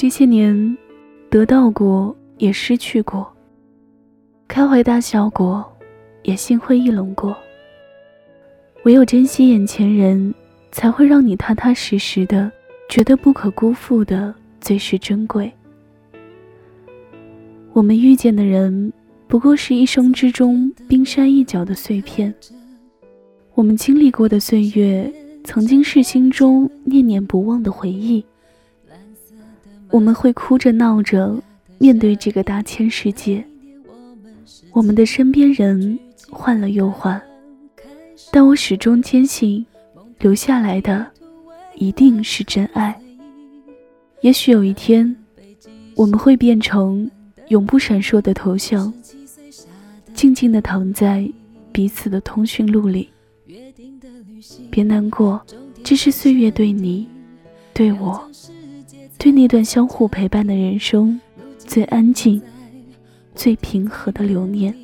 这些年，得到过，也失去过；开怀大笑过，也心灰意冷过。唯有珍惜眼前人，才会让你踏踏实实的，觉得不可辜负的最是珍贵。我们遇见的人，不过是一生之中冰山一角的碎片。我们经历过的岁月，曾经是心中念念不忘的回忆。我们会哭着闹着面对这个大千世界，我们的身边人换了又换，但我始终坚信，留下来的一定是真爱。也许有一天，我们会变成永不闪烁的头像，静静地躺在彼此的通讯录里。别难过，这是岁月对你，对我。对那段相互陪伴的人生，最安静、最平和的留念。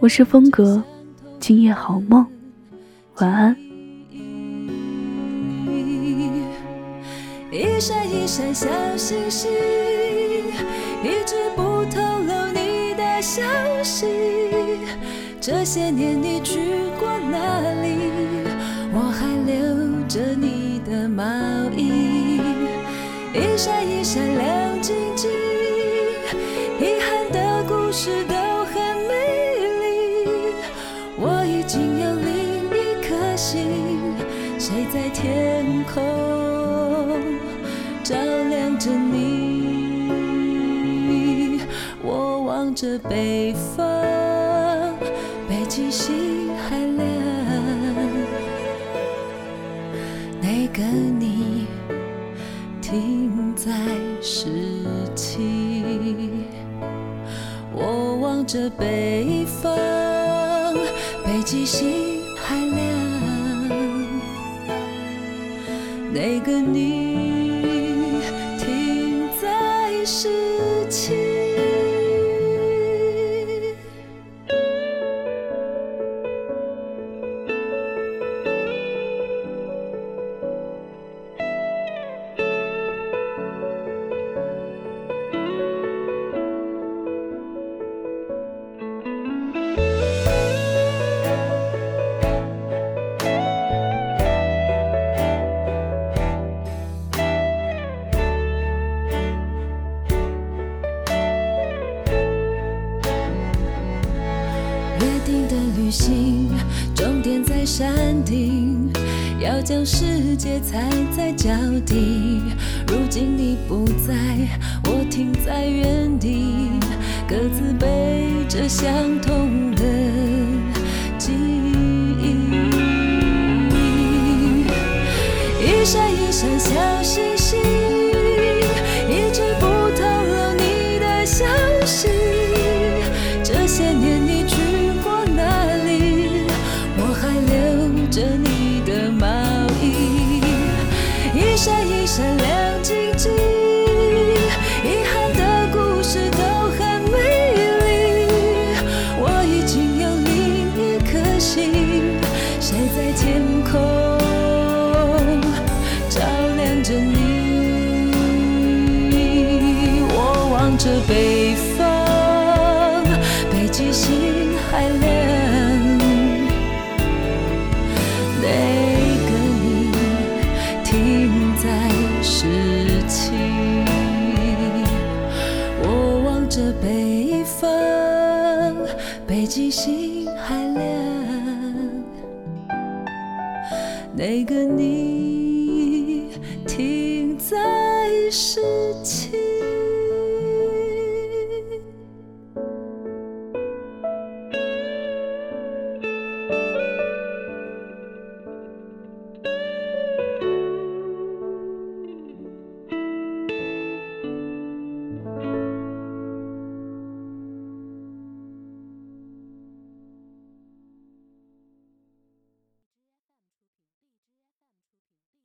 我是风格，今夜好梦，晚安。一闪一闪小星星，一直不透露你的消息。这些年你去过哪里？我还留着你的毛衣。一闪一闪亮晶晶，遗憾的故事都很美丽。我已经有另一颗心，谁在天空照亮着你？我望着北方，北极星还亮，那个你。停在十七，我望着北方，北极星还亮，那个你旅行终点在山顶，要将世界踩在脚底。如今你不在，我停在原地，各自背着相同的记忆。一闪一闪小星星，一直不透露你的消息。这些年你着你的毛衣，一。闪一闪亮晶晶，遗憾的故事都很美丽。我已经有另一颗心，谁在天空照亮着你？我望着北方，在。十七，我望着北方，北极星还亮。那个你停在十七。